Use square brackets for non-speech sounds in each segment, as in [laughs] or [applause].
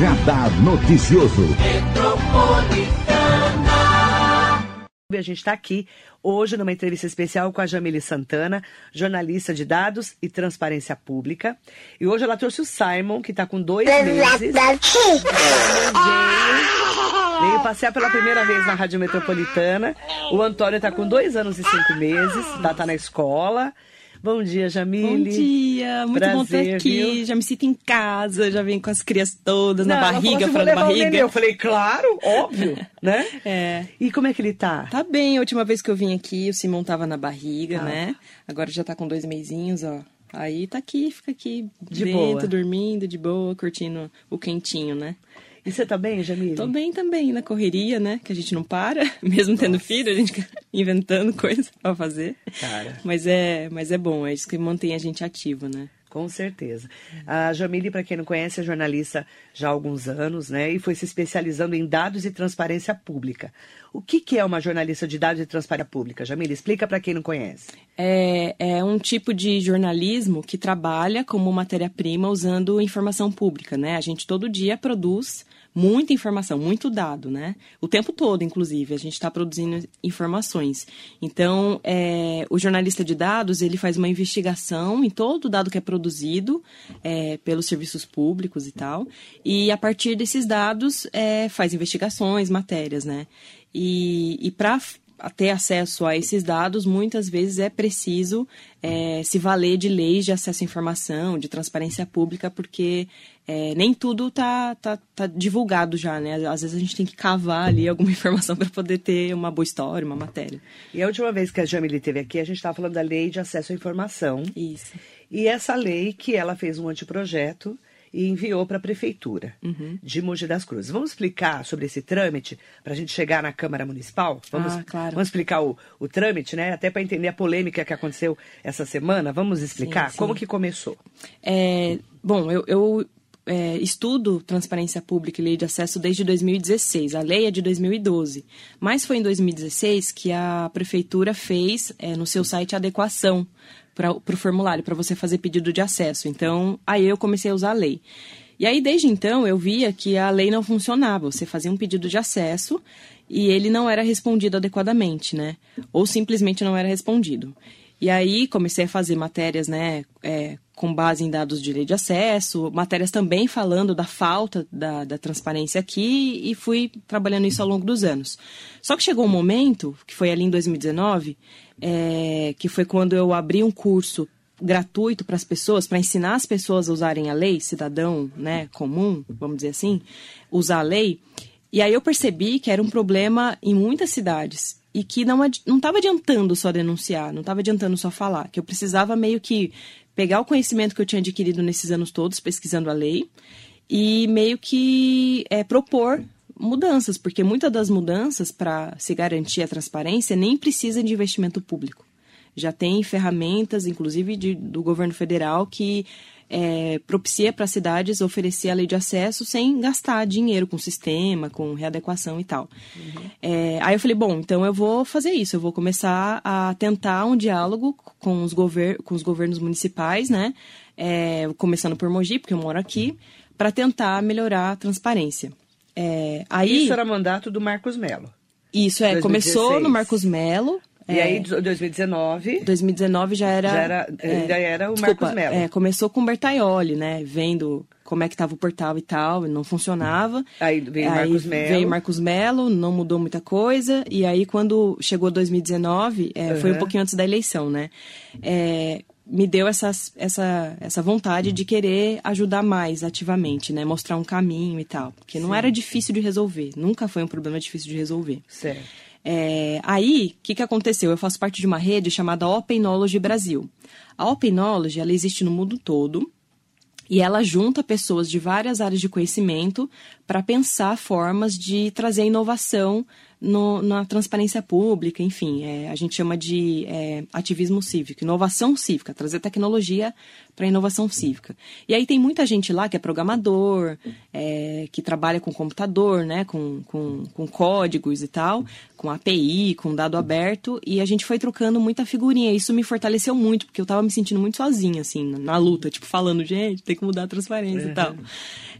Radar Noticioso. A gente está aqui hoje numa entrevista especial com a Jamile Santana, jornalista de dados e transparência pública. E hoje ela trouxe o Simon, que está com dois meses. Veio passear pela primeira vez na Rádio Metropolitana. O Antônio está com dois anos e cinco meses, tá, tá na escola. Bom dia, Jamile. Bom dia, muito Prazer, bom estar aqui. viu? Já me sinto em casa, já venho com as crias todas Não, na barriga, falou, fora da "Vou levar o barriga. neném." Eu falei, claro, óbvio, [laughs] né? É. E como é que ele tá? Tá bem, a última vez que eu vim aqui, o Simão tava na barriga, Tá. né? Agora já tá com dois meizinhos, ó. Aí tá aqui, fica aqui De dentro, boa. dormindo, de boa, curtindo o quentinho, né? E você tá bem, Jamile? Tô bem também, na correria, né? Que a gente não para, [laughs] mesmo tendo filho, a gente fica inventando coisas pra fazer. Cara. Mas é, mas é bom, é isso que mantém a gente ativo, né? Com certeza. A Jamile, para quem não conhece, é jornalista já há alguns anos, né? E foi se especializando em dados e transparência pública. O que, que é uma jornalista de dados e transparência pública? Jamile, explica para quem não conhece. É, é um tipo de jornalismo que trabalha como matéria-prima usando informação pública, né? A gente todo dia produz muita informação, muito dado, né? O tempo todo, inclusive, a gente está produzindo informações. Então, é, o jornalista de dados, ele faz uma investigação em todo o dado que é produzido é, pelos serviços públicos e tal, e a partir desses dados é, faz investigações, matérias, né? E, e para ter acesso a esses dados, muitas vezes é preciso é, se valer de leis de acesso à informação, de transparência pública, porque é, nem tudo está tá, tá divulgado já, né? Às vezes a gente tem que cavar ali alguma [laughs] informação para poder ter uma boa história, uma matéria. E a última vez que a Jamile esteve aqui, a gente estava falando da lei de acesso à informação. Isso. E essa lei que ela fez um anteprojeto e enviou para a prefeitura Uhum. de Mogi das Cruzes. Vamos explicar sobre esse trâmite para a gente chegar na Câmara Municipal? Vamos, Ah, claro. vamos explicar o, o trâmite, né? Até para entender a polêmica que aconteceu essa semana. Vamos explicar Sim, sim. como que começou? É, bom, eu, eu, é, estudo transparência pública e lei de acesso desde 2016. A lei é de 2012. Mas foi em 2016 que a prefeitura fez é, no seu site adequação para o formulário, para você fazer pedido de acesso. Então, aí eu comecei a usar a lei. E aí, desde então, eu via que a lei não funcionava. Você fazia um pedido de acesso e ele não era respondido adequadamente, né? Ou simplesmente não era respondido. E aí comecei a fazer matérias, né, é, com base em dados de lei de acesso, matérias também falando da falta da, da transparência aqui e fui trabalhando isso ao longo dos anos. Só que chegou um momento, que foi ali em 2019, é, que foi quando eu abri um curso gratuito para as pessoas, para ensinar as pessoas a usarem a lei, cidadão, né, comum, vamos dizer assim, usar a lei. E aí eu percebi que era um problema em muitas cidades e que não estava adiantando só denunciar, não estava adiantando só falar, que eu precisava meio que pegar o conhecimento que eu tinha adquirido nesses anos todos pesquisando a lei e meio que é, propor mudanças, porque muitas das mudanças para se garantir a transparência nem precisa de investimento público. Já tem ferramentas, inclusive de- do governo federal, que é, propicia para as cidades oferecer a lei de acesso sem gastar dinheiro com sistema, com readequação e tal. É, aí eu falei, bom, então eu vou fazer isso, eu vou começar a tentar um diálogo com os, gover com os governos municipais, né? É, começando por Mogi, porque eu moro aqui, para tentar melhorar a transparência. É, aí, Isso era mandato do Marcos Melo. isso é, 2016. começou no Marcos Melo. E é, aí, em 2019, 2019 já era. Já era- ainda era o desculpa, Marcos Mello. é, começou com o Bertaioli, né? Vendo como é que estava o portal e tal, não funcionava. Aí veio Marcos Mello. Veio Marcos Mello, não mudou muita coisa. E aí, quando chegou 2019, é, foi um Uhum. pouquinho antes da eleição, né? É, me deu essas, essa, essa vontade de querer ajudar mais ativamente, né? Mostrar um caminho e tal. Porque não era difícil de resolver. Nunca foi um problema difícil de resolver. certo. É, aí, o que, que aconteceu? Eu faço parte de uma rede chamada Open Knowledge Brasil. A Open Knowledge, ela existe no mundo todo e ela junta pessoas de várias áreas de conhecimento para pensar formas de trazer inovação no- na transparência pública, enfim, é, a gente chama de é, ativismo cívico, inovação cívica, trazer tecnologia para inovação cívica. E aí tem muita gente lá que é programador, é, que trabalha com computador, né, com, com, com códigos e tal, com API, com dado aberto, e a gente foi trocando muita figurinha. Isso me fortaleceu muito, porque eu tava me sentindo muito sozinha, assim, na, luta, tipo, falando, gente, tem que mudar a transparência e tal.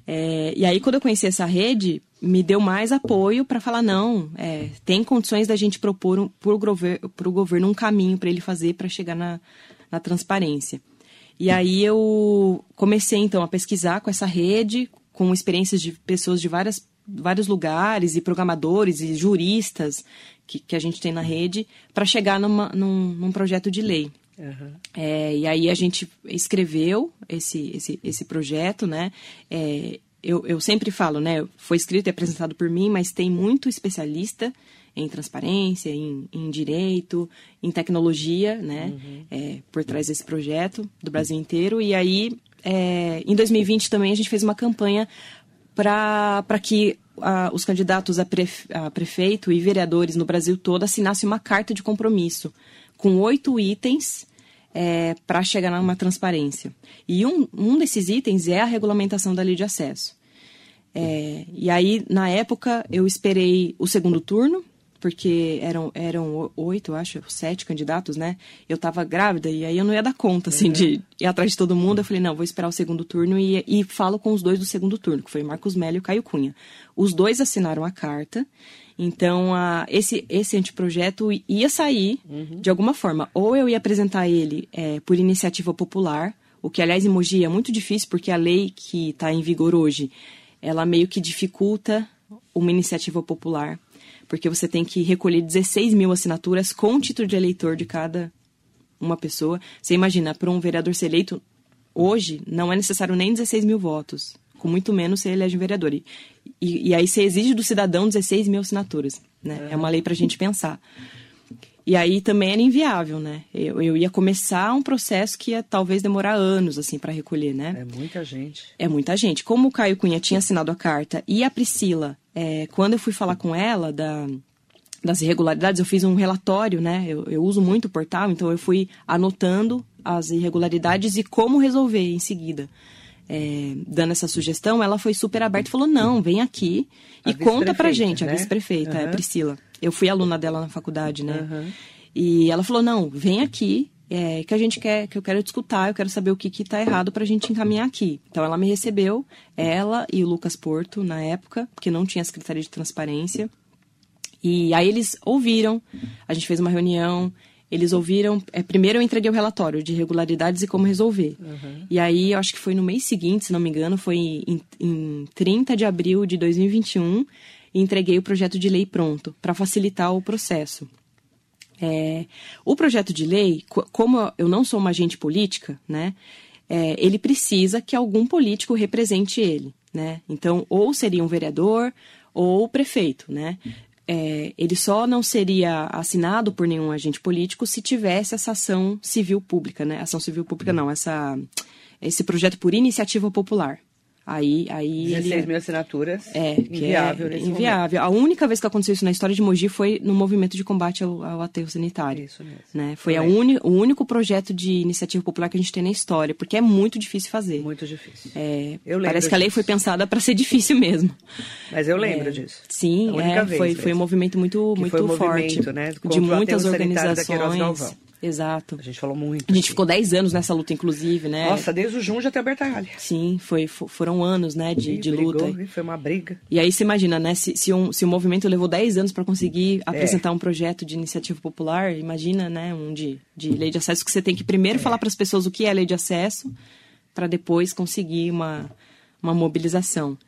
É, e aí, quando eu conheci essa rede, me deu mais apoio para falar: não, é, tem condições da gente propor um, para o gover governo um caminho para ele fazer para chegar na, na transparência. E aí eu comecei então a pesquisar com essa rede, com experiências de pessoas de várias, vários lugares, e programadores e juristas que, que a gente tem na rede, para chegar numa, num, num projeto de lei. Uhum. É, e aí a gente escreveu esse, esse, esse projeto, né? É, eu, eu sempre falo, né? Foi escrito e apresentado por mim, mas tem muito especialista em transparência, em, em direito, em tecnologia, né? Uhum. É, por trás desse projeto do Brasil inteiro. E aí, é, em 2020 também a gente fez uma campanha para que a, os candidatos a, prefe, a prefeito e vereadores no Brasil todo assinassem uma carta de compromisso com oito itens é, para chegar numa transparência. E um, um desses itens é a regulamentação da lei de acesso. É, e aí, na época, eu esperei o segundo turno, porque eram, eram oito, acho, sete candidatos, né? Eu estava grávida e aí eu não ia dar conta, assim, uhum. de ir atrás de todo mundo. Eu falei, não, vou esperar o segundo turno e, e falo com os dois do segundo turno, que foi Marcos Melo e Caio Cunha. Os dois assinaram a carta então, a, esse, esse anteprojeto ia sair uhum. de alguma forma. Ou eu ia apresentar ele é, por iniciativa popular, o que, aliás, em Mogi é muito difícil, porque a lei que está em vigor hoje, ela meio que dificulta uma iniciativa popular, porque você tem que recolher 16 mil assinaturas com título de eleitor de cada uma pessoa. Você imagina, para um vereador ser eleito, hoje, não é necessário nem 16 mil votos com muito menos você elege um vereador. E, e, e, aí você exige do cidadão 16 mil assinaturas, né? É, é uma lei para a gente pensar. E aí também era inviável, né? Eu, eu ia começar um processo que ia talvez demorar anos, assim, para recolher, né? É muita gente. É muita gente. Como o Caio Cunha tinha assinado a carta e a Priscila, é, quando eu fui falar com ela da, das irregularidades, eu fiz um relatório, né? Eu, eu uso muito o portal, então eu fui anotando as irregularidades e como resolver em seguida é, dando essa sugestão, ela foi super aberta e falou: não, vem aqui a e conta pra gente, né? a vice-prefeita, uhum. a Priscila. Eu fui aluna dela na faculdade, né? Uhum. E ela falou: não, vem aqui, é, que a gente quer, que eu quero discutir, eu quero saber o que que tá errado pra gente encaminhar aqui. Então ela me recebeu, ela e o Lucas Porto, na época, porque não tinha secretaria de transparência. E aí eles ouviram, a gente fez uma reunião, eles ouviram. É, primeiro eu entreguei o relatório de irregularidades e como resolver. Uhum. E aí, eu acho que foi no mês seguinte, se não me engano, foi em, em 30 de abril de 2021, e entreguei o projeto de lei pronto, para facilitar o processo. É, o projeto de lei, como eu não sou uma agente política, né? É, ele precisa que algum político represente ele, né? Então, ou seria um vereador ou prefeito, né? é, ele só não seria assinado por nenhum agente político se tivesse essa ação civil pública, né? Ação civil pública não, essa, esse projeto por iniciativa popular. Aí, aí 16 ele, mil assinaturas. É, inviável é inviável. Momento. A única vez que aconteceu isso na história de Mogi foi no movimento de combate ao, ao aterro sanitário. Isso mesmo. Né? Foi a uni, o único projeto de iniciativa popular que a gente tem na história, porque é muito difícil fazer. Muito difícil. É, parece que a lei disso. foi pensada para ser [laughs] difícil mesmo. Mas eu lembro é, disso. Sim, é, foi, foi um movimento muito, muito foi um forte. Movimento, né, de muitas organizações. Exato. A gente falou muito. A gente assim. ficou 10 anos nessa luta, inclusive, né? Nossa, desde o Jun já tem a Bertalha. Sim, foi, foram anos, né, de, de luta. foi uma briga. E aí você imagina, né, se, se, um, se o movimento levou 10 anos para conseguir é. apresentar um projeto de iniciativa popular, imagina, né, um de, de lei de acesso que você tem que primeiro é. falar para as pessoas o que é lei de acesso, para depois conseguir uma, uma mobilização.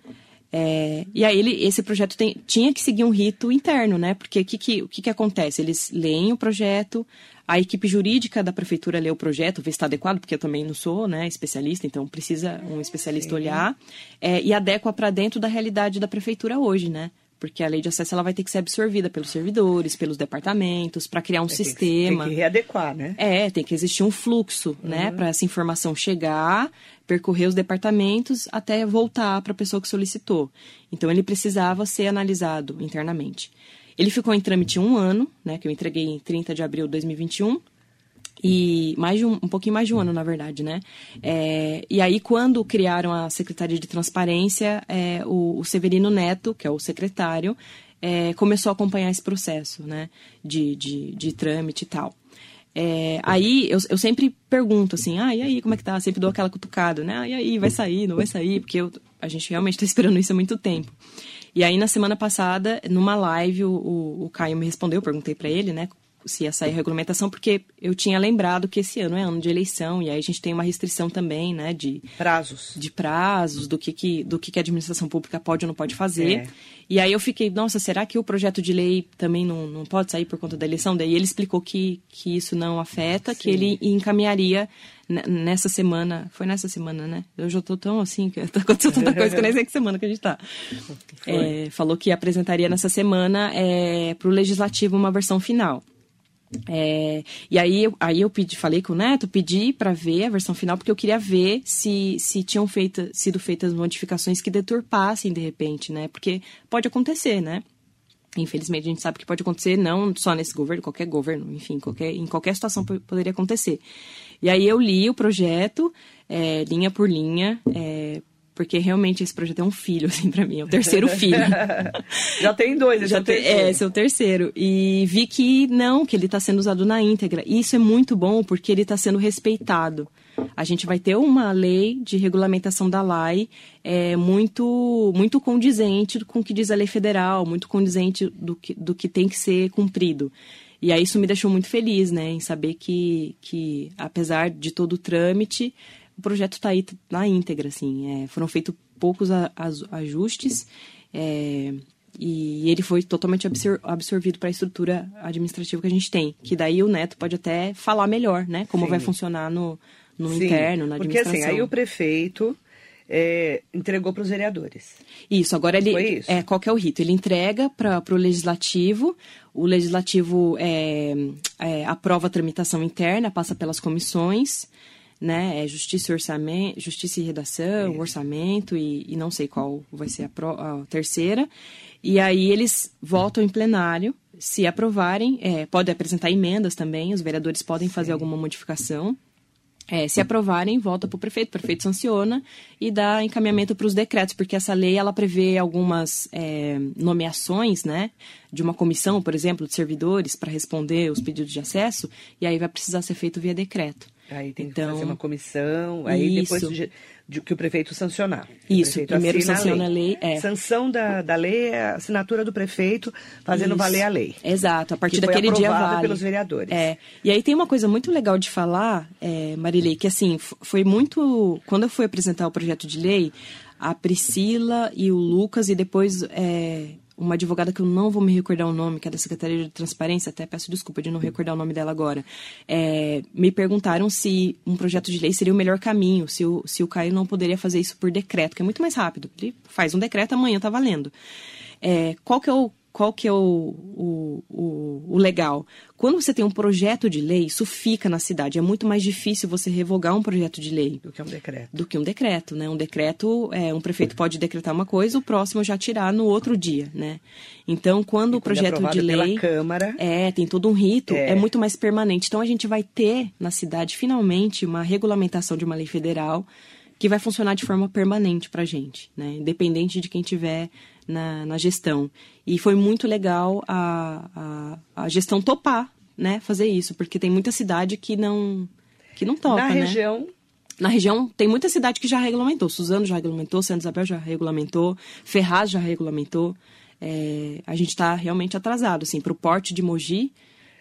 É, e aí ele, esse projeto tem, tinha que seguir um rito interno, né? Porque o que, que, que, que acontece? Eles leem o projeto, a equipe jurídica da prefeitura lê o projeto, vê se está adequado, porque eu também não sou né, especialista, então precisa um especialista Sim. olhar, é, e adequa para dentro da realidade da prefeitura hoje, né? porque a lei de acesso ela vai ter que ser absorvida pelos servidores, pelos departamentos, para criar um é, sistema. Tem que readequar, né? É, tem que existir um fluxo, né, uhum. né, para essa informação chegar, percorrer os departamentos até voltar para a pessoa que solicitou. Então ele precisava ser analisado internamente. Ele ficou em trâmite um ano, né, que eu entreguei em 30 de abril de 2021 e mais de um, um pouquinho mais de um ano, na verdade, né? É, e aí, quando criaram a Secretaria de Transparência, é, o, o, Severino Neto, que é o secretário, é, começou a acompanhar esse processo, né? De, de, de trâmite e tal. É, aí eu, eu sempre pergunto assim, ah, e aí, como é que tá? Sempre dou aquela cutucada, né? Ah, e aí, vai sair, não vai sair? Porque eu, a gente realmente tá esperando isso há muito tempo. E aí, na semana passada, numa live, o, o, Caio me respondeu, eu perguntei para ele, né, se ia sair a regulamentação, porque eu tinha lembrado que esse ano é ano de eleição, e aí a gente tem uma restrição também, né, de... Prazos. De prazos, do que, que, do que, que a administração pública pode ou não pode fazer. É. E aí eu fiquei, nossa, será que o projeto de lei também não, não pode sair por conta da eleição? Daí ele explicou que, que isso não afeta, Sim. que ele encaminharia nessa semana, foi nessa semana, né? Eu já tô tão assim, que [laughs] tá acontecendo tanta coisa que eu nem sei que semana que a gente tá. É, falou que apresentaria nessa semana é, para o Legislativo uma versão final. É, e aí, aí eu pedi, falei com o Neto, pedi para ver a versão final, porque eu queria ver se, se tinham feito, sido feitas modificações que deturpassem de repente, né? Porque pode acontecer, né? Infelizmente, a gente sabe que pode acontecer, não só nesse governo, qualquer governo, enfim, qualquer, em qualquer situação poderia acontecer. E aí eu li o projeto, é, linha por linha, é, porque realmente esse projeto é um filho, [laughs] assim, para mim. É o terceiro filho. [laughs] já tem dois, já tem. É, esse é o terceiro. E vi que não, que ele está sendo usado na íntegra. E isso é muito bom porque ele está sendo respeitado. A gente vai ter uma lei de regulamentação da LAI é, muito, muito condizente com o que diz a lei federal, muito condizente do que, do que tem que ser cumprido. E aí isso me deixou muito feliz, né, em saber que, que apesar de todo o trâmite, o projeto está aí na íntegra, assim. É, foram feitos poucos a, a, ajustes é, e ele foi totalmente absor absorvido para a estrutura administrativa que a gente tem. Que daí o Neto pode até falar melhor, né? Como Sim. vai funcionar no, no Sim, interno, na administração. Porque assim, aí o prefeito é, entregou para os vereadores. Isso, agora ele. Foi isso? É, qual que é o rito? Ele entrega para o legislativo, o legislativo é, é, aprova a tramitação interna, passa pelas comissões né? É justiça e orçamento, justiça e redação, é. orçamento e, e, não sei qual vai ser a, pro, a, terceira. E aí eles votam em plenário. Se aprovarem, é, pode apresentar emendas também. Os vereadores podem fazer Sim. alguma modificação. É, se aprovarem, volta para o prefeito, o prefeito sanciona e dá encaminhamento para os decretos, porque essa lei ela prevê algumas é, nomeações, né, de uma comissão, por exemplo, de servidores para responder os pedidos de acesso, e aí vai precisar ser feito via decreto. Aí tem então, que fazer uma comissão, aí isso. depois de, de, que o prefeito sancionar. Isso, prefeito primeiro sanciona a lei. a lei. é. Sanção da, da lei é a assinatura do prefeito fazendo isso. valer a lei. Exato, a partir daquele dia vale. pelos vereadores. É. E aí tem uma coisa muito legal de falar, é, Marilei, que assim, foi muito... Quando eu fui apresentar o projeto de lei, a Priscila e o Lucas, e depois é, uma advogada que eu não vou me recordar o nome, que é da Secretaria de Transparência, até peço desculpa de não recordar o nome dela agora, é, me perguntaram se um projeto de lei seria o melhor caminho, se o, se o Caio não poderia fazer isso por decreto, que é muito mais rápido. Ele faz um decreto, amanhã está valendo. É, qual que é o qual que é o, o, o, o, legal? Quando você tem um projeto de lei, isso fica na cidade. É muito mais difícil você revogar um projeto de lei. Do que um decreto. Do que um decreto, né? Um decreto, é, um prefeito pode decretar uma coisa, o próximo já tirar no outro dia, né? Então, quando o projeto quando é de lei... Pela Câmara... É, tem todo um rito, é. é muito mais permanente. Então, a gente vai ter na cidade, finalmente, uma regulamentação de uma lei federal que vai funcionar de forma permanente para a gente, né? Independente de quem tiver na, na gestão. E foi muito legal a, a, a, gestão topar, né, fazer isso, porque tem muita cidade que não que não topa, Na né? região na região tem muita cidade que já regulamentou. Suzano já regulamentou, Santa Isabel já regulamentou, Ferraz já regulamentou. É, a gente está realmente atrasado, assim, para o porte de Mogi.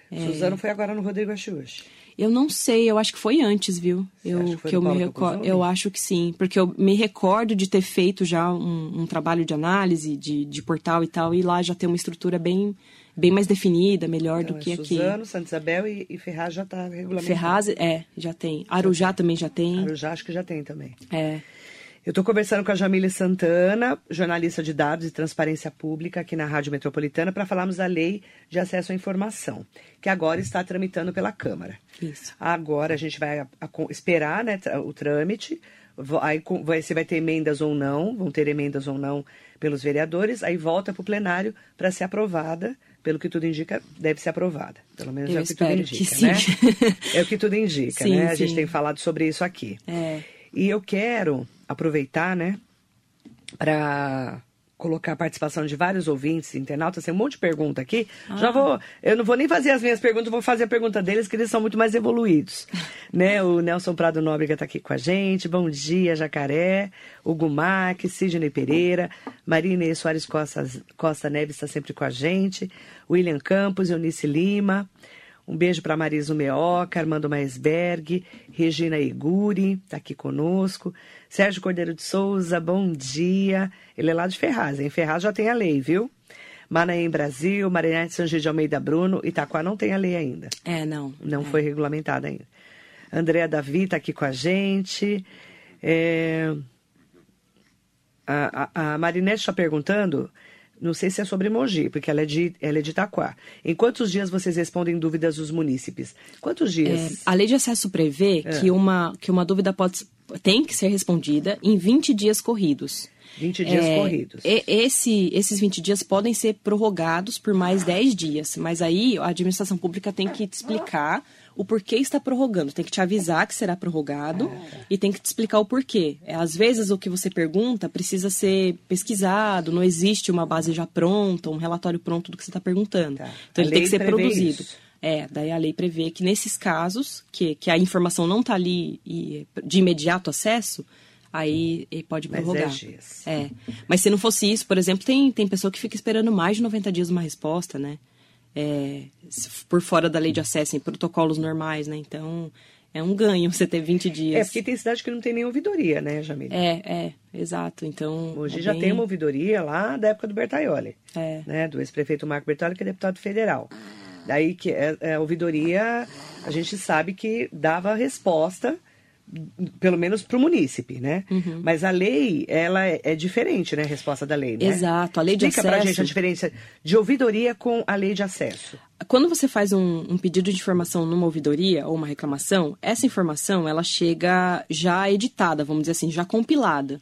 É... Suzano foi agora no Rodrigo Axuas. Eu não sei, eu acho que foi antes, viu? eu que, que eu me recordo, eu acho que sim, porque eu me recordo de ter feito já um, um trabalho de análise de, de, portal e tal, e lá já tem uma estrutura bem bem mais definida, melhor então, do que é aqui. Suzano, Santa Isabel e, e Ferraz já está regulamentado. Ferraz, é, já tem. Arujá também já tem. Arujá acho que já tem também. É. Eu estou conversando com a Jamília Santana, jornalista de dados e transparência pública aqui na Rádio Metropolitana, para falarmos da Lei de Acesso à Informação, que agora está tramitando pela Câmara. Isso. Agora a gente vai esperar né, o trâmite, aí vai, se vai ter emendas ou não, vão ter emendas ou não pelos vereadores, aí volta para o plenário para ser aprovada. Pelo que tudo indica, deve ser aprovada. Pelo menos Eu é o que tudo indica, que né? [laughs] é o que tudo indica, sim, né? A gente tem falado sobre isso aqui. É. E eu quero aproveitar, né, para colocar a participação de vários ouvintes, internautas, tem um monte de pergunta aqui. Ah. Já vou, eu não vou nem fazer as minhas perguntas, vou fazer a pergunta deles, que eles são muito mais evoluídos. [laughs] né? O Nelson Prado Nóbrega está aqui com a gente. Bom dia, Jacaré. O Gumac, Sidney Pereira, Marina Soares Costa, Costa Neves está sempre com a gente. William Campos, Eunice Lima. Um beijo para Marisa Meoca, Armando Maisberg, Regina Iguri, está aqui conosco. Sérgio Cordeiro de Souza, bom dia. Ele é lá de Ferraz, em Ferraz já tem a lei, viu? Manaém Brasil, Marinete São de Almeida Bruno, Itaquá não tem a lei ainda. É, não. Não é. foi regulamentada ainda. Andréa Davi está aqui com a gente. É... A, a, a Marinete está perguntando não sei se é sobre Mogi, porque ela é de, ela é de Itaquá. Em quantos dias vocês respondem dúvidas dos munícipes? Quantos dias? É, a lei de acesso prevê é. que, uma, que uma dúvida pode, tem que ser respondida em 20 dias corridos. 20 dias é, corridos. Esse, esses 20 dias podem ser prorrogados por mais 10 dias, mas aí a administração pública tem que te explicar o porquê está prorrogando. Tem que te avisar que será prorrogado e tem que te explicar o porquê. É, às vezes o que você pergunta precisa ser pesquisado, não existe uma base já pronta, um relatório pronto do que você está perguntando. Tá. Então a ele tem que ser produzido. Isso. É, daí a lei prevê que nesses casos, que, que a informação não está ali e, de imediato acesso, aí pode prorrogar. Mas é, dias. é. Mas se não fosse isso, por exemplo, tem, tem pessoa que fica esperando mais de 90 dias uma resposta, né? É, por fora da lei de acesso, em protocolos normais, né? Então, é um ganho você ter 20 dias. É, porque tem cidade que não tem nem ouvidoria, né, Jamila? É, é, exato. Então. Hoje é já bem... tem uma ouvidoria lá da época do Bertaioli. É. Né, do ex-prefeito Marco Bertaioli, que é deputado federal. Daí que é, é, a ouvidoria, a gente sabe que dava resposta pelo menos para o munícipe, né? Uhum. Mas a lei, ela é, é, diferente, né? A resposta da lei, né? Exato. A lei de Explica acesso... para gente a diferença de ouvidoria com a lei de acesso. Quando você faz um, um, pedido de informação numa ouvidoria ou uma reclamação, essa informação, ela chega já editada, vamos dizer assim, já compilada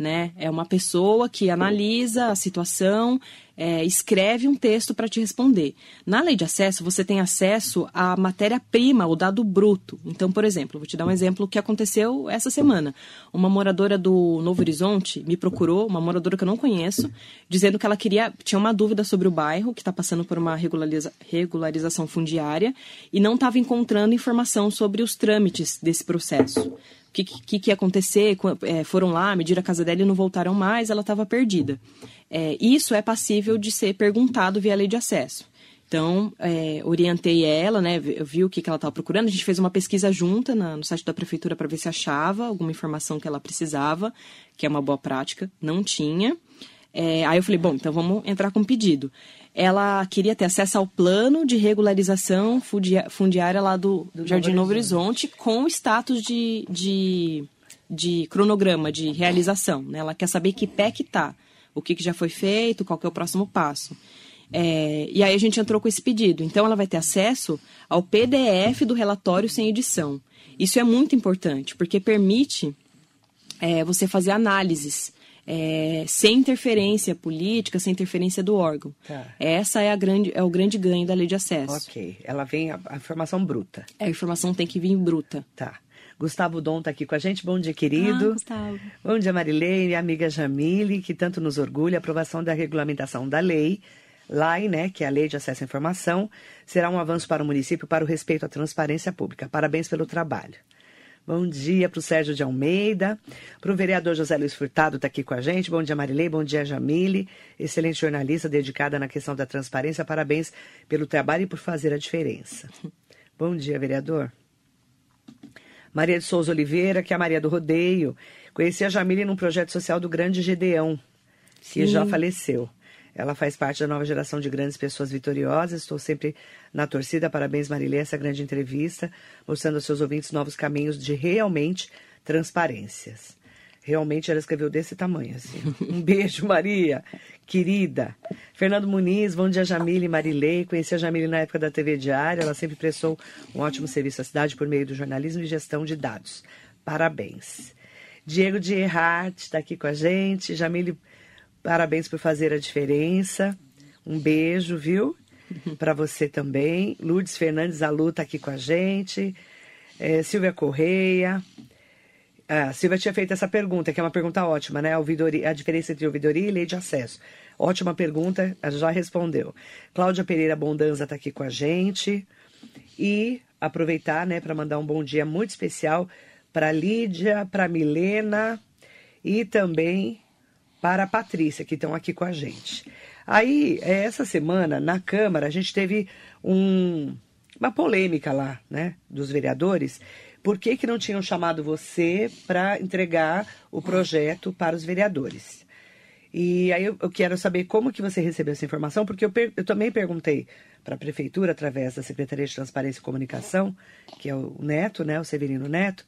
né? É uma pessoa que analisa a situação, é, escreve um texto para te responder. Na lei de acesso, você tem acesso à matéria-prima, o dado bruto. Então, por exemplo, vou te dar um exemplo que aconteceu essa semana. Uma moradora do Novo Horizonte me procurou, uma moradora que eu não conheço, dizendo que ela queria, tinha uma dúvida sobre o bairro, que está passando por uma regulariza, regularização fundiária, e não estava encontrando informação sobre os trâmites desse processo o que, que, que, ia acontecer, é, foram lá, mediram a casa dela e não voltaram mais, ela estava perdida. É, isso é passível de ser perguntado via lei de acesso. Então, é, orientei ela, né, eu vi o que, que ela estava procurando, a gente fez uma pesquisa junta na, no site da prefeitura para ver se achava alguma informação que ela precisava, que é uma boa prática, não tinha. É, aí eu falei, bom, então vamos entrar com pedido. Ela queria ter acesso ao plano de regularização fundiária lá do, do Jardim Novo Horizonte, com status de, de, de, cronograma, de realização. Né? Ela quer saber que pé que tá, o que, que já foi feito, qual que é o próximo passo. É, e aí a gente entrou com esse pedido. Então ela vai ter acesso ao PDF do relatório sem edição. Isso é muito importante, porque permite é, você fazer análises é, sem interferência política, sem interferência do órgão. Tá. Essa é, a grande, é o grande ganho da lei de acesso. Ok. Ela vem a, a informação bruta. É, a informação tem que vir bruta. Tá. Gustavo Dom está aqui com a gente. Bom dia, querido. Ah, Gustavo. Bom dia, Marilene, amiga Jamile, que tanto nos orgulha. A aprovação da regulamentação da lei, LAI, né, que é a Lei de Acesso à Informação, será um avanço para o município para o respeito à transparência pública. Parabéns pelo trabalho. Bom dia para o Sérgio de Almeida, para o vereador José Luiz Furtado, está aqui com a gente. Bom dia, Marilei. Bom dia, Jamile. Excelente jornalista dedicada na questão da transparência. Parabéns pelo trabalho e por fazer a diferença. Bom dia, vereador. Maria de Souza Oliveira, que é a Maria do Rodeio. Conheci a Jamile num projeto social do Grande Gedeão, que Sim. já faleceu. Ela faz parte da nova geração de grandes pessoas vitoriosas. Estou sempre na torcida. Parabéns, Marilê, essa grande entrevista, mostrando aos seus ouvintes novos caminhos de realmente transparências. Realmente ela escreveu desse tamanho, assim. [laughs] Um beijo, Maria, querida. Fernando Muniz, bom dia, Jamile e Marilei. Conheci a Jamile na época da TV Diária. Ela sempre prestou um ótimo serviço à cidade por meio do jornalismo e gestão de dados. Parabéns. Diego de Erhard está aqui com a gente. Jamile Parabéns por fazer a diferença. Um beijo, viu? [laughs] Para você também. Lourdes Fernandes Alu está aqui com a gente. É, Silvia Correia. A Silvia tinha feito essa pergunta, que é uma pergunta ótima, né? A, a diferença entre ouvidoria e lei de acesso. Ótima pergunta, já respondeu. Cláudia Pereira Bondanza está aqui com a gente. E aproveitar, né, para mandar um bom dia muito especial para Lídia, para Milena e também para a Patrícia, que estão aqui com a gente. Aí, é, essa semana, na Câmara, a gente teve um, uma polêmica lá, né, dos vereadores. Por que, que não tinham chamado você para entregar o projeto para os vereadores? E aí eu, eu, quero saber como que você recebeu essa informação, porque eu, eu também perguntei para a prefeitura, através da Secretaria de Transparência e Comunicação, que é o Neto, né, o Severino Neto,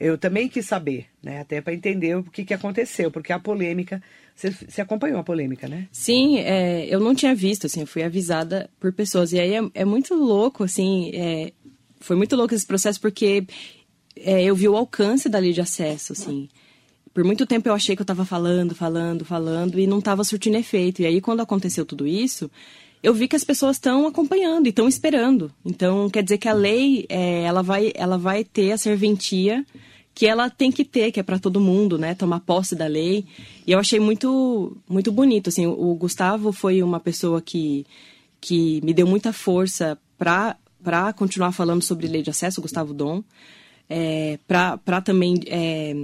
eu também quis saber, né? Até para entender o que, que aconteceu, porque a polêmica. Você, acompanhou a polêmica, né? Sim, é, eu não tinha visto, assim, fui avisada por pessoas. E aí é, é muito louco, assim, é, foi muito louco esse processo, porque é, eu vi o alcance da lei de acesso, assim. Por muito tempo eu achei que eu estava falando, falando, falando, e não estava surtindo efeito. E aí, quando aconteceu tudo isso, eu vi que as pessoas estão acompanhando e estão esperando. Então, quer dizer que a lei, é, ela, vai, ela vai ter a serventia que ela tem que ter, que é para todo mundo, né? Tomar posse da lei. E eu achei muito, muito bonito. Assim, o Gustavo foi uma pessoa que, que me deu muita força para continuar falando sobre lei de acesso, o Gustavo Dom. É, para também é,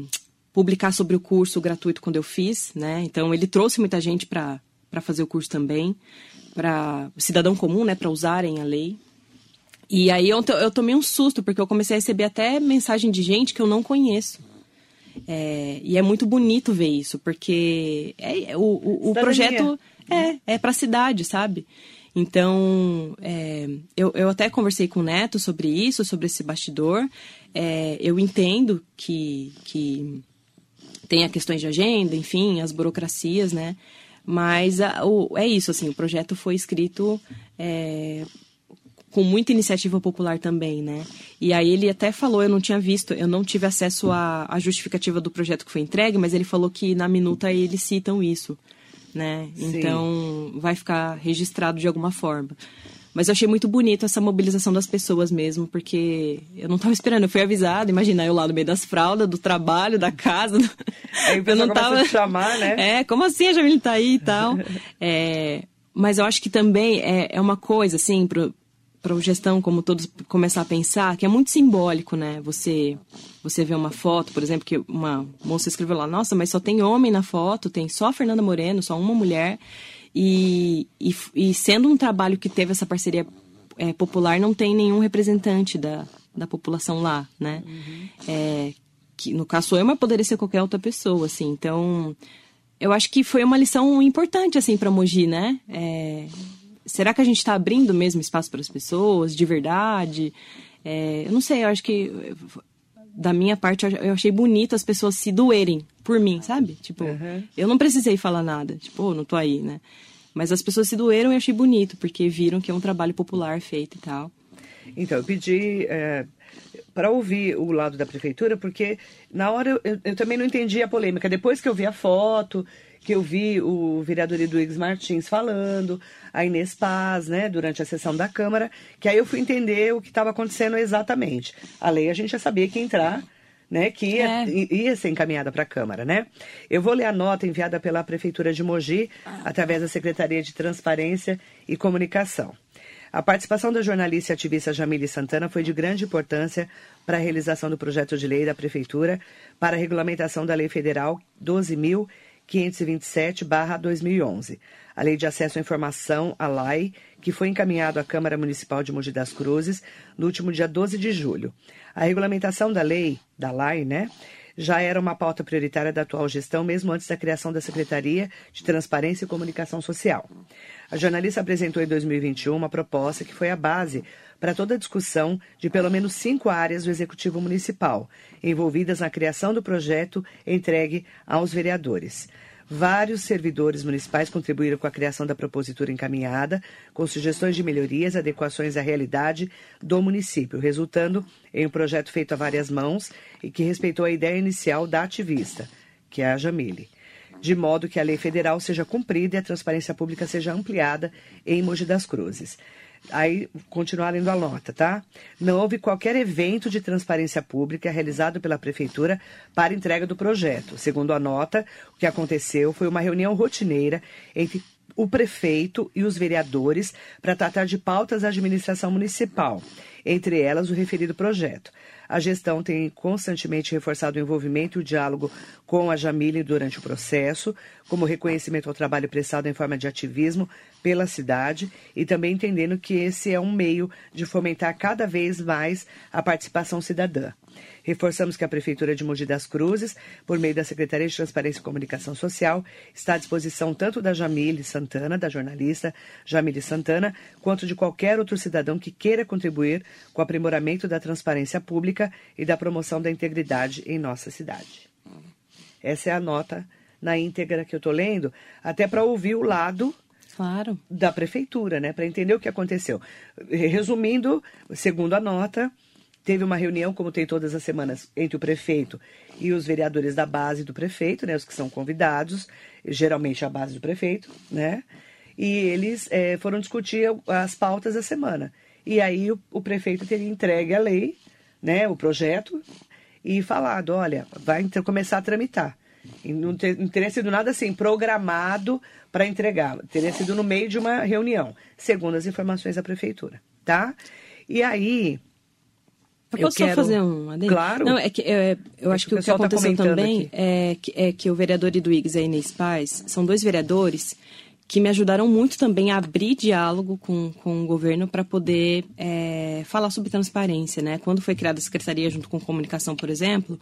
publicar sobre o curso gratuito quando eu fiz, né? Então ele trouxe muita gente para fazer o curso também, para cidadão comum, né? Para usarem a lei. E aí eu, eu tomei um susto, porque eu comecei a receber até mensagem de gente que eu não conheço. É, e é muito bonito ver isso, porque é, é o, o, o projeto é, é para a cidade, sabe? Então, é, eu, eu até conversei com o Neto sobre isso, sobre esse bastidor. É, eu entendo que, que tem a questões de agenda, enfim, as burocracias, né? Mas a, o, é isso, assim, o projeto foi escrito é, com muita iniciativa popular também, né? E aí ele até falou, eu não tinha visto, eu não tive acesso à, à justificativa do projeto que foi entregue, mas ele falou que na minuta eles citam isso, né? Sim. Então vai ficar registrado de alguma forma. Mas eu achei muito bonito essa mobilização das pessoas mesmo, porque eu não estava esperando, eu fui avisada, imagina eu lá no meio das fraldas, do trabalho, da casa. Do... Aí [laughs] eu não tava chamar, né? É, como assim a Jamile tá aí e tal? [laughs] é, mas eu acho que também é, é uma coisa, assim, pro, para gestão, como todos começar a pensar, que é muito simbólico, né? Você você vê uma foto, por exemplo, que uma moça escreveu lá, nossa, mas só tem homem na foto, tem só a Fernanda Moreno, só uma mulher. E, e, e sendo um trabalho que teve essa parceria é, popular, não tem nenhum representante da, da população lá, né? Uhum. É, que no caso eu, mas poderia ser qualquer outra pessoa, assim. Então, eu acho que foi uma lição importante, assim, para Mogi, né? É, será que a gente está abrindo mesmo espaço para as pessoas, de verdade? É, eu não sei, eu acho que da minha parte eu achei bonito as pessoas se doerem por mim, sabe? Tipo, uhum. eu não precisei falar nada, tipo, oh, não tô aí, né? Mas as pessoas se doeram e eu achei bonito, porque viram que é um trabalho popular feito e tal. Então, eu pedi é, para ouvir o lado da prefeitura, porque na hora eu, eu, também não entendi a polêmica. Depois que eu vi a foto, que eu vi o vereador Eduígues Martins falando, a Inês Paz, né, durante a sessão da Câmara, que aí eu fui entender o que estava acontecendo exatamente. A lei a gente já sabia que ia entrar, né, que ia, é. ia ser encaminhada para a Câmara, né? Eu vou ler a nota enviada pela Prefeitura de Mogi, ah. através da Secretaria de Transparência e Comunicação. A participação da jornalista e ativista Jamile Santana foi de grande importância para a realização do projeto de lei da Prefeitura para a regulamentação da Lei Federal 12.000 527-2011, a Lei de Acesso à Informação, a LAI, que foi encaminhado à Câmara Municipal de Mogi das Cruzes no último dia 12 de julho. A regulamentação da lei, da LAI, né, já era uma pauta prioritária da atual gestão, mesmo antes da criação da Secretaria de Transparência e Comunicação Social. A jornalista apresentou em 2021 uma proposta que foi a base para toda a discussão de pelo menos cinco áreas do Executivo Municipal, envolvidas na criação do projeto entregue aos vereadores. Vários servidores municipais contribuíram com a criação da propositura encaminhada, com sugestões de melhorias adequações à realidade do município, resultando em um projeto feito a várias mãos e que respeitou a ideia inicial da ativista, que é a Jamile de modo que a lei federal seja cumprida e a transparência pública seja ampliada em Mogi das Cruzes. Aí, continuar lendo a nota, tá? Não houve qualquer evento de transparência pública realizado pela Prefeitura para entrega do projeto. Segundo a nota, o que aconteceu foi uma reunião rotineira entre o prefeito e os vereadores para tratar de pautas da administração municipal, entre elas o referido projeto. A gestão tem constantemente reforçado o envolvimento e o diálogo com a Jamile durante o processo, como reconhecimento ao trabalho prestado em forma de ativismo pela cidade e também entendendo que esse é um meio de fomentar cada vez mais a participação cidadã. Reforçamos que a Prefeitura de Mogi das Cruzes, por meio da Secretaria de Transparência e Comunicação Social, está à disposição tanto da Jamile Santana, da jornalista Jamile Santana, quanto de qualquer outro cidadão que queira contribuir com o aprimoramento da transparência pública e da promoção da integridade em nossa cidade. Essa é a nota na íntegra que eu estou lendo, até para ouvir o lado Claro. da prefeitura, né, para entender o que aconteceu. Resumindo, segundo a nota, teve uma reunião, como tem todas as semanas, entre o prefeito e os vereadores da base do prefeito, né, os que são convidados, geralmente a base do prefeito, né, e eles é, foram discutir as pautas da semana. E aí o, o, prefeito teria entregue a lei, né, o projeto, e falado, olha, vai começar a tramitar. Não, ter, não teria sido nada assim programado para entregar, teria sido no meio de uma reunião, segundo as informações da prefeitura, tá? E aí, eu posso quero... só fazer um adendo? Claro. Não, é que é, eu acho que o que tá aconteceu tá também é que, é que o vereador Iduígues e a Inês Paz são dois vereadores que me ajudaram muito também a abrir diálogo com, com o governo para poder é, falar sobre transparência, né? Quando foi criada a secretaria junto com comunicação, por exemplo,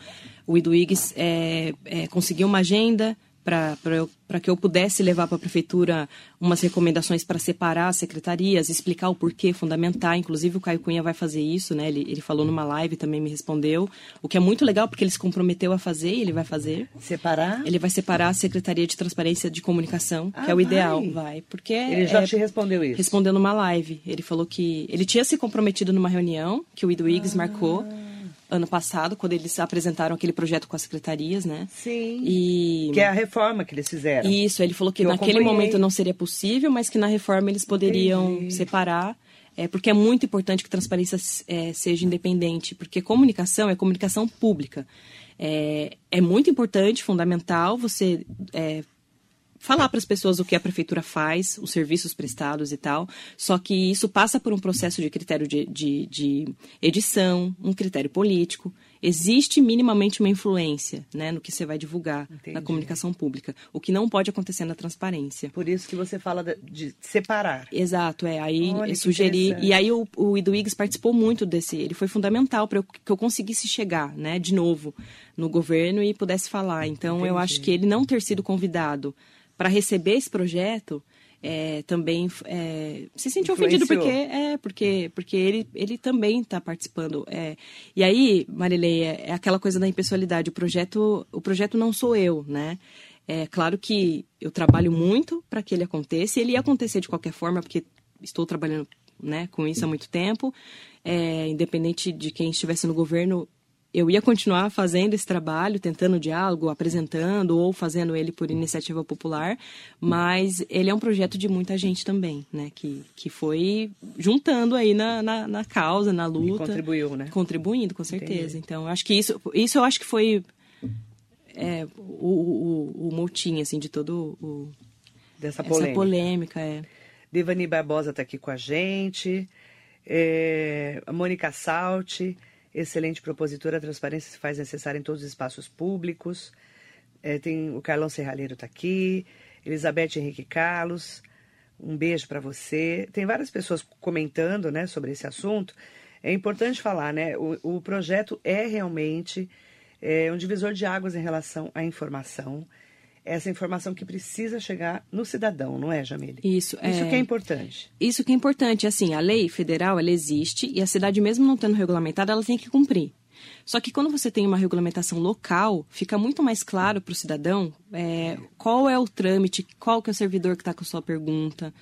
o Iduígues é, é, conseguiu uma agenda para que eu pudesse levar para a prefeitura umas recomendações para separar as secretarias, explicar o porquê, fundamentar. Inclusive, o Caio Cunha vai fazer isso, né? Ele, ele falou numa live também me respondeu, o que é muito legal, porque ele se comprometeu a fazer e ele vai fazer. Separar? Ele vai separar a Secretaria de Transparência de Comunicação, ah, que é o vai. ideal, vai. Porque ele já é, te respondeu isso? Respondeu numa live. Ele falou que ele tinha se comprometido numa reunião que o Ido Iggs ah. marcou ano passado, quando eles apresentaram aquele projeto com as secretarias, né? Sim. E... Que é a reforma que eles fizeram. Isso, ele falou que, que naquele momento não seria possível, mas que na reforma eles poderiam Entendi. separar. É, porque é muito importante que transparência é, seja independente, porque comunicação é comunicação pública. É, é muito importante, fundamental, você é, falar para as pessoas o que a prefeitura faz, os serviços prestados e tal. Só que isso passa por um processo de critério de, de, de edição, um critério político. Existe minimamente uma influência né, no que você vai divulgar Entendi. na comunicação pública, o que não pode acontecer na transparência. Por isso que você fala de separar. Exato, é. Aí Olha, sugerir. E aí o, o Iduígues participou muito desse. Ele foi fundamental para que eu conseguisse chegar, né, de novo, no governo e pudesse falar. Então Entendi. eu acho que ele não ter sido convidado para receber esse projeto, é, também é, se sentiu ofendido porque é porque porque ele, ele também está participando é, e aí Marileia é aquela coisa da impessoalidade o projeto o projeto não sou eu né? É claro que eu trabalho muito para que ele aconteça e ele ia acontecer de qualquer forma porque estou trabalhando né com isso há muito tempo é, independente de quem estivesse no governo eu ia continuar fazendo esse trabalho, tentando diálogo, apresentando ou fazendo ele por iniciativa popular, mas ele é um projeto de muita gente também, né? Que, que foi juntando aí na, na, na causa, na luta. E contribuiu, né? Contribuindo, com certeza. Entendi. Então, acho que isso, isso eu acho que foi é, o, o, o motim, assim, de todo o... Dessa polêmica. Essa polêmica, é. Devani Barbosa está aqui com a gente. É, a Mônica Salti excelente propositora, a transparência se faz necessária em todos os espaços públicos. É, tem o Carlão Serralheiro está aqui, Elizabeth Henrique Carlos, um beijo para você. Tem várias pessoas comentando né, sobre esse assunto. É importante falar, né? O, o projeto é realmente é, um divisor de águas em relação à informação essa informação que precisa chegar no cidadão, não é, Jamile? Isso. Isso é... que é importante. Isso que é importante. Assim, a lei federal, ela existe e a cidade, mesmo não tendo regulamentada, ela tem que cumprir. Só que quando você tem uma regulamentação local, fica muito mais claro para o cidadão é, qual é o trâmite, qual que é o servidor que está com a sua pergunta,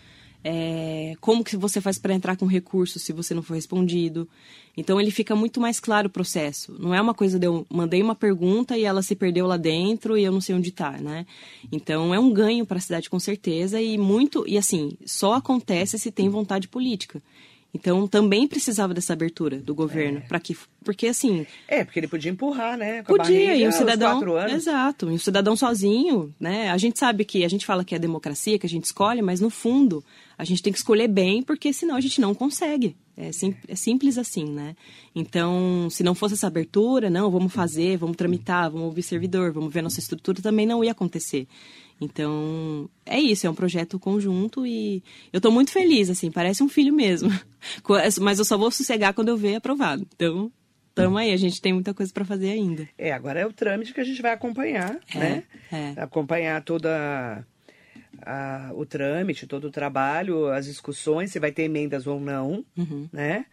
é, como que você faz para entrar com recurso se você não for respondido. Então ele fica muito mais claro o processo. Não é uma coisa de eu mandei uma pergunta e ela se perdeu lá dentro e eu não sei onde está, né? Então é um ganho para a cidade com certeza e muito e assim só acontece se tem vontade política. Então também precisava dessa abertura do governo para que porque assim É, porque ele podia empurrar, né? Com podia barriga e o cidadão anos. exato e o cidadão sozinho, né? A gente sabe que a gente fala que é democracia que a gente escolhe, mas no fundo a gente tem que escolher bem porque senão a gente não consegue. É, sim- é simples assim, né? Então, se não fosse essa abertura, não, vamos fazer, vamos tramitar, vamos ouvir servidor, vamos ver nossa estrutura, também não ia acontecer. Então, é isso, é um projeto conjunto e eu tô muito feliz, assim, parece um filho mesmo. [laughs] Co- Mas eu só vou sossegar quando eu ver aprovado. Então, tamo aí, a gente tem muita coisa para fazer ainda. É, agora é o trâmite que a gente vai acompanhar, É, né? é. Acompanhar toda a- o trâmite, todo o trabalho, as discussões, se vai ter emendas ou não, Uhum. né?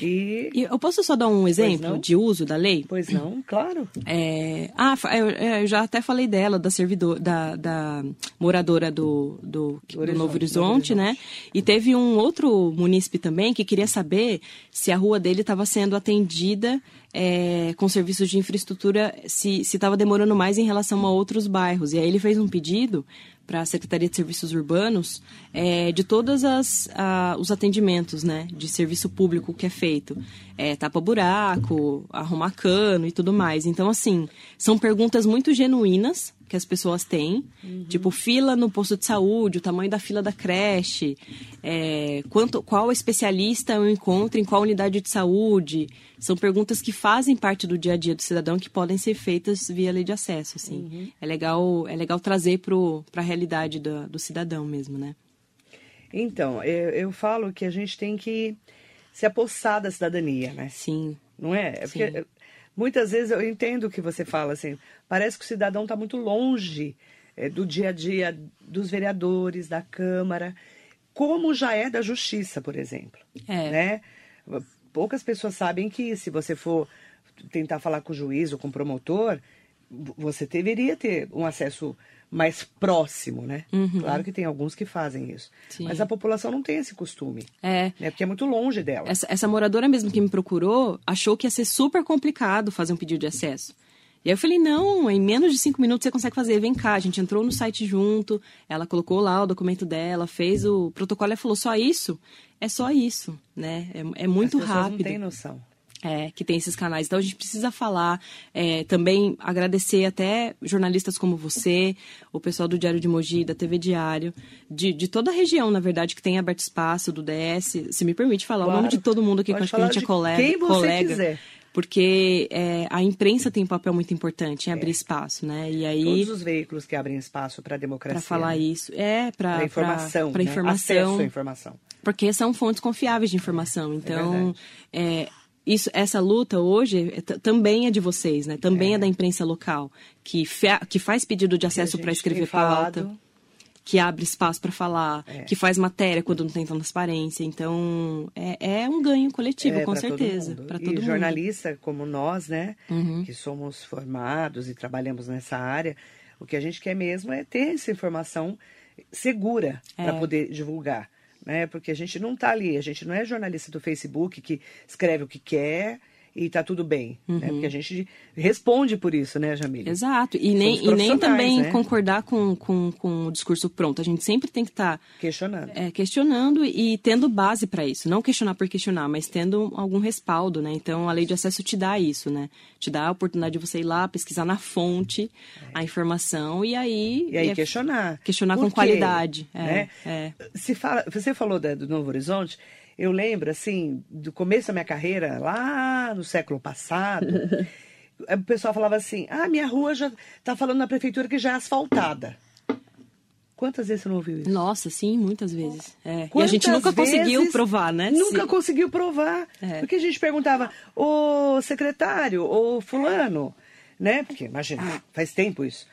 E, E eu posso só dar um exemplo de uso da lei? pois não, claro. É, ah, eu, eu já até falei dela, da servidor, da, da moradora do, do, do Horizonte, Novo Horizonte, Novo Horizonte. né? E teve um outro munícipe também que queria saber se a rua dele estava sendo atendida é, com serviços de infraestrutura, se estava demorando mais em relação a outros bairros. E aí ele fez um pedido para a Secretaria de Serviços Urbanos é, de todos os atendimentos né, de serviço público que é feito. É, tapa buraco, arrumar cano e tudo mais. Então, assim, são perguntas muito genuínas que as pessoas têm. Tipo, fila no posto de saúde, o tamanho da fila da creche, é, quanto, qual especialista eu encontro em qual unidade de saúde. São perguntas que fazem parte do dia a dia do cidadão que podem ser feitas via lei de acesso, assim. É legal, é legal trazer para a realidade do, do cidadão mesmo, né? Então, eu, eu falo que a gente tem que se apossar da cidadania, né? Sim. Não é? É porque muitas vezes eu entendo o que você fala, assim, parece que o cidadão está muito longe eh, do dia a dia dos vereadores, da Câmara, como já é da Justiça, por exemplo. É. Né? Poucas pessoas sabem que se você for tentar falar com o juiz ou com o promotor, você deveria ter um acesso mais próximo, né? Claro que tem alguns que fazem isso. Uhum. Sim. Mas a população não tem esse costume. É. Né? Porque é muito longe dela. Essa, essa moradora mesmo que me procurou achou que ia ser super complicado fazer um pedido de acesso. E aí eu falei, não, em menos de cinco minutos você consegue fazer, vem cá. A gente entrou no site junto, ela colocou lá o documento dela, fez o protocolo e falou, só isso? É só isso, né? É, é muito As rápido. não têm noção. É, que tem esses canais. Então a gente precisa falar, é, também agradecer até jornalistas como você, o pessoal do Diário de Mogi, da TV Diário, de, de toda a região, na verdade, que tem aberto espaço, do DS. Se me permite falar o Claro. nome de todo mundo aqui, que Pode acho que a gente é colega. quem você colega quiser. Porque é, a imprensa tem um papel muito importante em abrir espaço, né? E aí, Todos os veículos que abrem espaço para a democracia. para falar né? isso, é, para informação. Para né? informação. Acesso à informação. Porque são fontes confiáveis de informação. Então, verdade. é, isso, essa luta hoje é também é de vocês, né? Também é, da imprensa local, que, que faz pedido de acesso para escrever pauta, que abre espaço para falar, É. que faz matéria quando não tem transparência. Então, é, é um ganho coletivo, É, com todo certeza. mundo. Para e todo mundo. Uhum. jornalista como nós, né, que somos formados e trabalhamos nessa área, o que a gente quer mesmo é ter essa informação segura É. para poder divulgar, né? Porque a gente não está ali, a gente não é jornalista do Facebook que escreve o que quer e tá tudo bem, né? Porque a gente responde por isso, né? Uhum. Exato. E nem, e nem também né? concordar com, com, com o discurso pronto. A gente sempre tem que estar Questionando. é, questionando e tendo base para isso. Não questionar por questionar, mas tendo algum respaldo, né? Então, a lei de acesso te dá isso, né? Te dá a oportunidade de você ir lá, pesquisar na fonte a informação e aí... E aí é, questionar. questionar Por com quê? qualidade. É, né? é. Se fala, você falou da- do Novo Horizonte, eu lembro, assim, do começo da minha carreira, lá no século passado, [laughs] o pessoal falava assim, ah, minha rua já tá falando na prefeitura que já é asfaltada. Quantas vezes você não ouviu isso? Nossa, sim, muitas vezes. É. E a gente nunca conseguiu provar, né? Nunca Se- conseguiu provar. É. Porque a gente perguntava, ô secretário, ô fulano, né? Porque, imagina, faz tempo isso.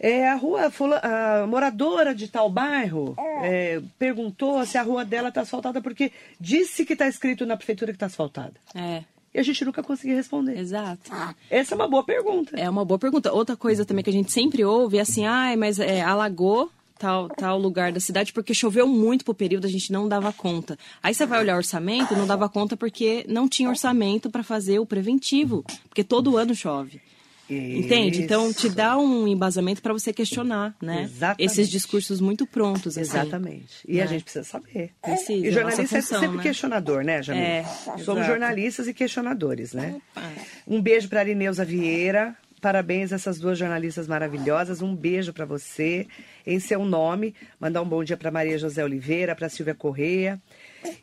É, a rua, fula- a moradora de tal bairro é, perguntou se a rua dela está asfaltada porque disse que está escrito na prefeitura que está asfaltada. É, E a gente nunca conseguia responder. exato. Essa é uma boa pergunta. É uma boa pergunta. Outra coisa também que a gente sempre ouve é assim, ai, mas é, alagou tal, tal lugar da cidade porque choveu muito pro período, a gente não dava conta. Aí você vai olhar o orçamento, não dava conta porque não tinha orçamento para fazer o preventivo, porque todo ano chove. Entende? Então te dá um embasamento para você questionar, né? Exatamente. Esses discursos muito prontos. Assim. Exatamente. E É. a gente precisa saber. Precisa, E é jornalista nossa função, é sempre né? questionador, né, Jamil? É, Somos exato. jornalistas e questionadores, né? Opa. Um beijo para Arineuza Vieira. Parabéns a essas duas jornalistas maravilhosas. Um beijo para você em seu nome. Mandar um bom dia para Maria José Oliveira, para Silvia Correia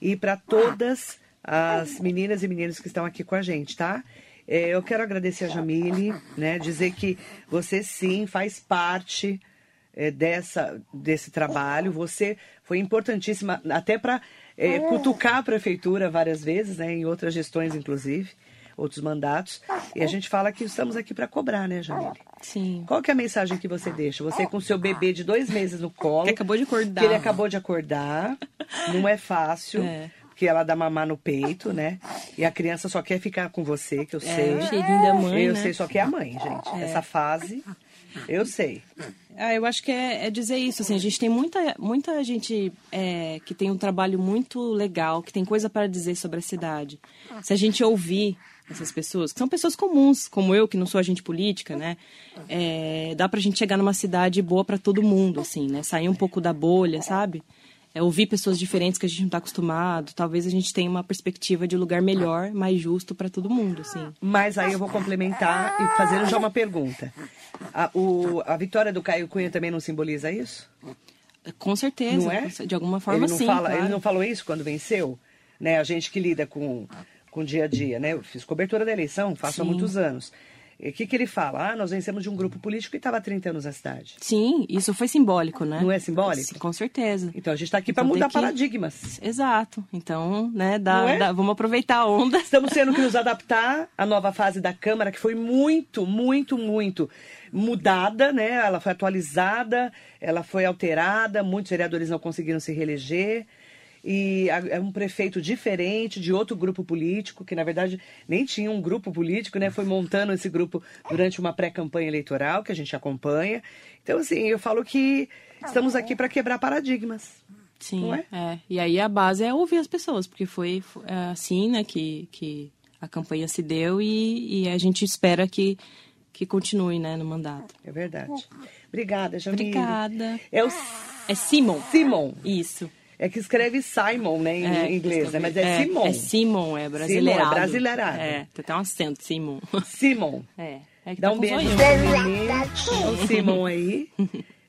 e para todas as meninas e meninos que estão aqui com a gente, tá? É, eu quero agradecer a Jamile, né? Dizer que você sim faz parte é, dessa, desse trabalho. Você foi importantíssima até para cutucar a prefeitura várias vezes, né? Em outras gestões, inclusive, outros mandatos. E a gente fala que estamos aqui para cobrar, né, Jamile? Sim. Qual que é a mensagem que você deixa? Você com seu bebê de dois meses no colo. Que acabou de acordar. Que ele acabou de acordar. Não é fácil. É. Porque ela dá mamar no peito, né? E a criança só quer ficar com você, que eu sei. o cheirinho da mãe, Eu né? sei, só que é a mãe, gente. Essa fase, eu sei. Ah, eu acho que é, é dizer isso, assim, a gente tem muita, muita gente é, que tem um trabalho muito legal, que tem coisa para dizer sobre a cidade. Se a gente ouvir essas pessoas, que são pessoas comuns, como eu, que não sou agente política, né? É, dá pra gente chegar numa cidade boa para todo mundo, assim, né? Sair um pouco da bolha, sabe? É, ouvir pessoas diferentes que a gente não está acostumado. Talvez a gente tenha uma perspectiva de lugar melhor, mais justo para todo mundo, assim. Mas aí eu vou complementar e fazendo já uma pergunta. A, o- a vitória do Caio Cunha também não simboliza isso? Com certeza. Não é? De alguma forma, ele não sim. Fala, claro. Ele não falou isso quando venceu? Né? A gente que lida com, com o dia a dia, né? Eu fiz cobertura da eleição, faço há Sim. muitos anos. O que, que ele fala? Ah, nós vencemos de um grupo político que estava há 30 anos na cidade. Sim, isso foi simbólico, né? Não é simbólico? Sim, com certeza. Então a gente está aqui para Então tem mudar que- paradigmas. Exato. Então, né, dá, é? dá- vamos aproveitar a onda. Estamos tendo que nos adaptar à nova fase da Câmara, que foi muito, muito, muito mudada, né? Ela foi atualizada, ela foi alterada, muitos vereadores não conseguiram se reeleger. E é um prefeito diferente, de outro grupo político, que na verdade nem tinha um grupo político, né? Foi montando esse grupo durante uma pré-campanha eleitoral, que a gente acompanha. Então, assim, eu falo que estamos aqui para quebrar paradigmas. Sim, Não é? é? E aí a base é ouvir as pessoas, porque foi foi, é, assim, né, que, que a campanha se deu e, e a gente espera que, que continue, né, no mandato. É verdade. Obrigada, Jamile. Obrigada. É o É Simon. Simon. Isso. É que escreve Simon, né, em É, inglês, né? Mas é, Simon. É Simon, é brasileirado. Simon, é brasileirado. É, tem até um acento, Simon. Simon. É. é que Dá tá um beijo pro o Simon aí.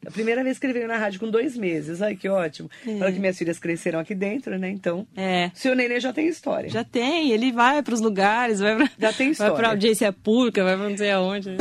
A primeira vez que ele veio na rádio com dois meses. Ai, que ótimo. Fala que minhas filhas cresceram aqui dentro, né? Então, É. seu nenê já tem história. Já tem, ele vai para os lugares, vai pra, Já tem vai história. pra audiência pública, vai pra não sei aonde.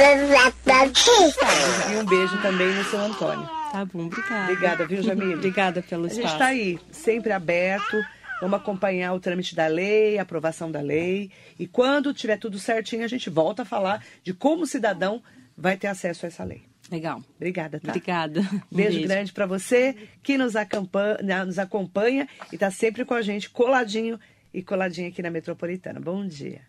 E um beijo também no seu Antônio. Tá bom, obrigada. Obrigada, viu, Jamile? Obrigada pelo A gente espaço. está aí, sempre aberto. Vamos acompanhar o trâmite da lei, a aprovação da lei. E quando tiver tudo certinho, a gente volta a falar de como o cidadão vai ter acesso a essa lei. Legal. Obrigada, tá? Obrigada. Um Beijo, grande para você que nos acompanha, nos acompanha e está sempre com a gente coladinho e coladinho aqui na Metropolitana. Bom dia.